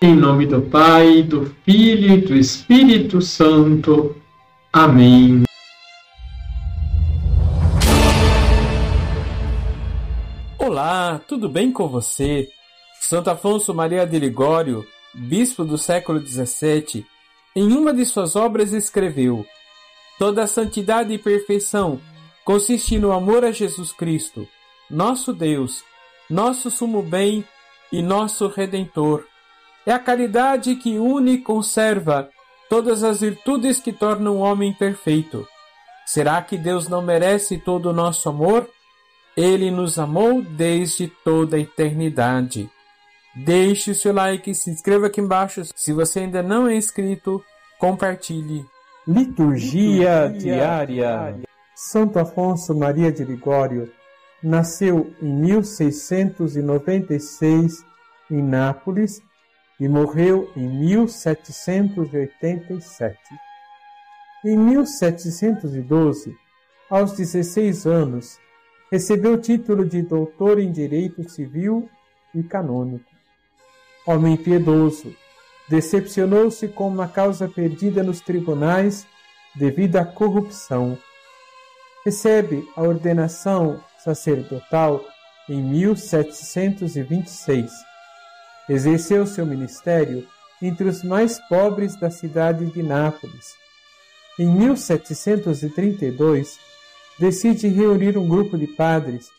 Em nome do Pai, do Filho e do Espírito Santo. Amém. Olá, tudo bem com você? Santo Afonso Maria de Ligório, bispo do século XVII, em uma de suas obras escreveu: Toda santidade e perfeição consiste no amor a Jesus Cristo, nosso Deus, nosso sumo bem e nosso redentor. É a caridade que une e conserva todas as virtudes que tornam o homem perfeito. Será que Deus não merece todo o nosso amor? Ele nos amou desde toda a eternidade. Deixe o seu like, se inscreva aqui embaixo. Se você ainda não é inscrito, compartilhe. Liturgia, Liturgia diária. diária. Santo Afonso Maria de Ligório nasceu em 1696 em Nápoles e morreu em 1787. Em 1712, aos 16 anos, recebeu o título de doutor em Direito Civil e Canônico. Homem piedoso, decepcionou-se com uma causa perdida nos tribunais devido à corrupção. Recebe a ordenação sacerdotal em 1726. Exerceu seu ministério entre os mais pobres da cidade de Nápoles. Em 1732, decide reunir um grupo de padres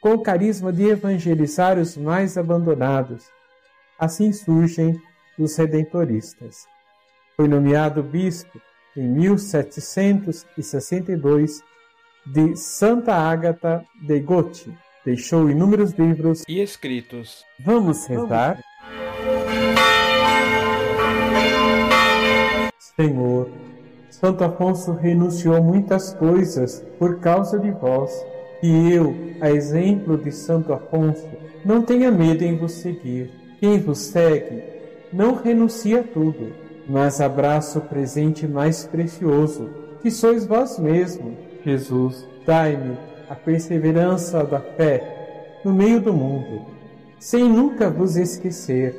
com o carisma de evangelizar os mais abandonados. Assim surgem os redentoristas. Foi nomeado bispo em 1762 de Santa Ágata de Gotti. Deixou inúmeros livros e escritos. Vamos rezar? Senhor, Santo Afonso renunciou muitas coisas por causa de vós, e eu, a exemplo de Santo Afonso, não tenha medo em vos seguir. Quem vos segue não renuncia a tudo, mas abraça o presente mais precioso, que sois vós mesmo. Jesus, dai-me a perseverança da fé no meio do mundo, sem nunca vos esquecer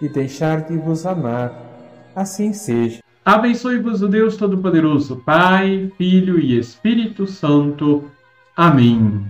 e deixar de vos amar. Assim seja. Abençoe-vos o Deus Todo-Poderoso, Pai, Filho e Espírito Santo. Amém.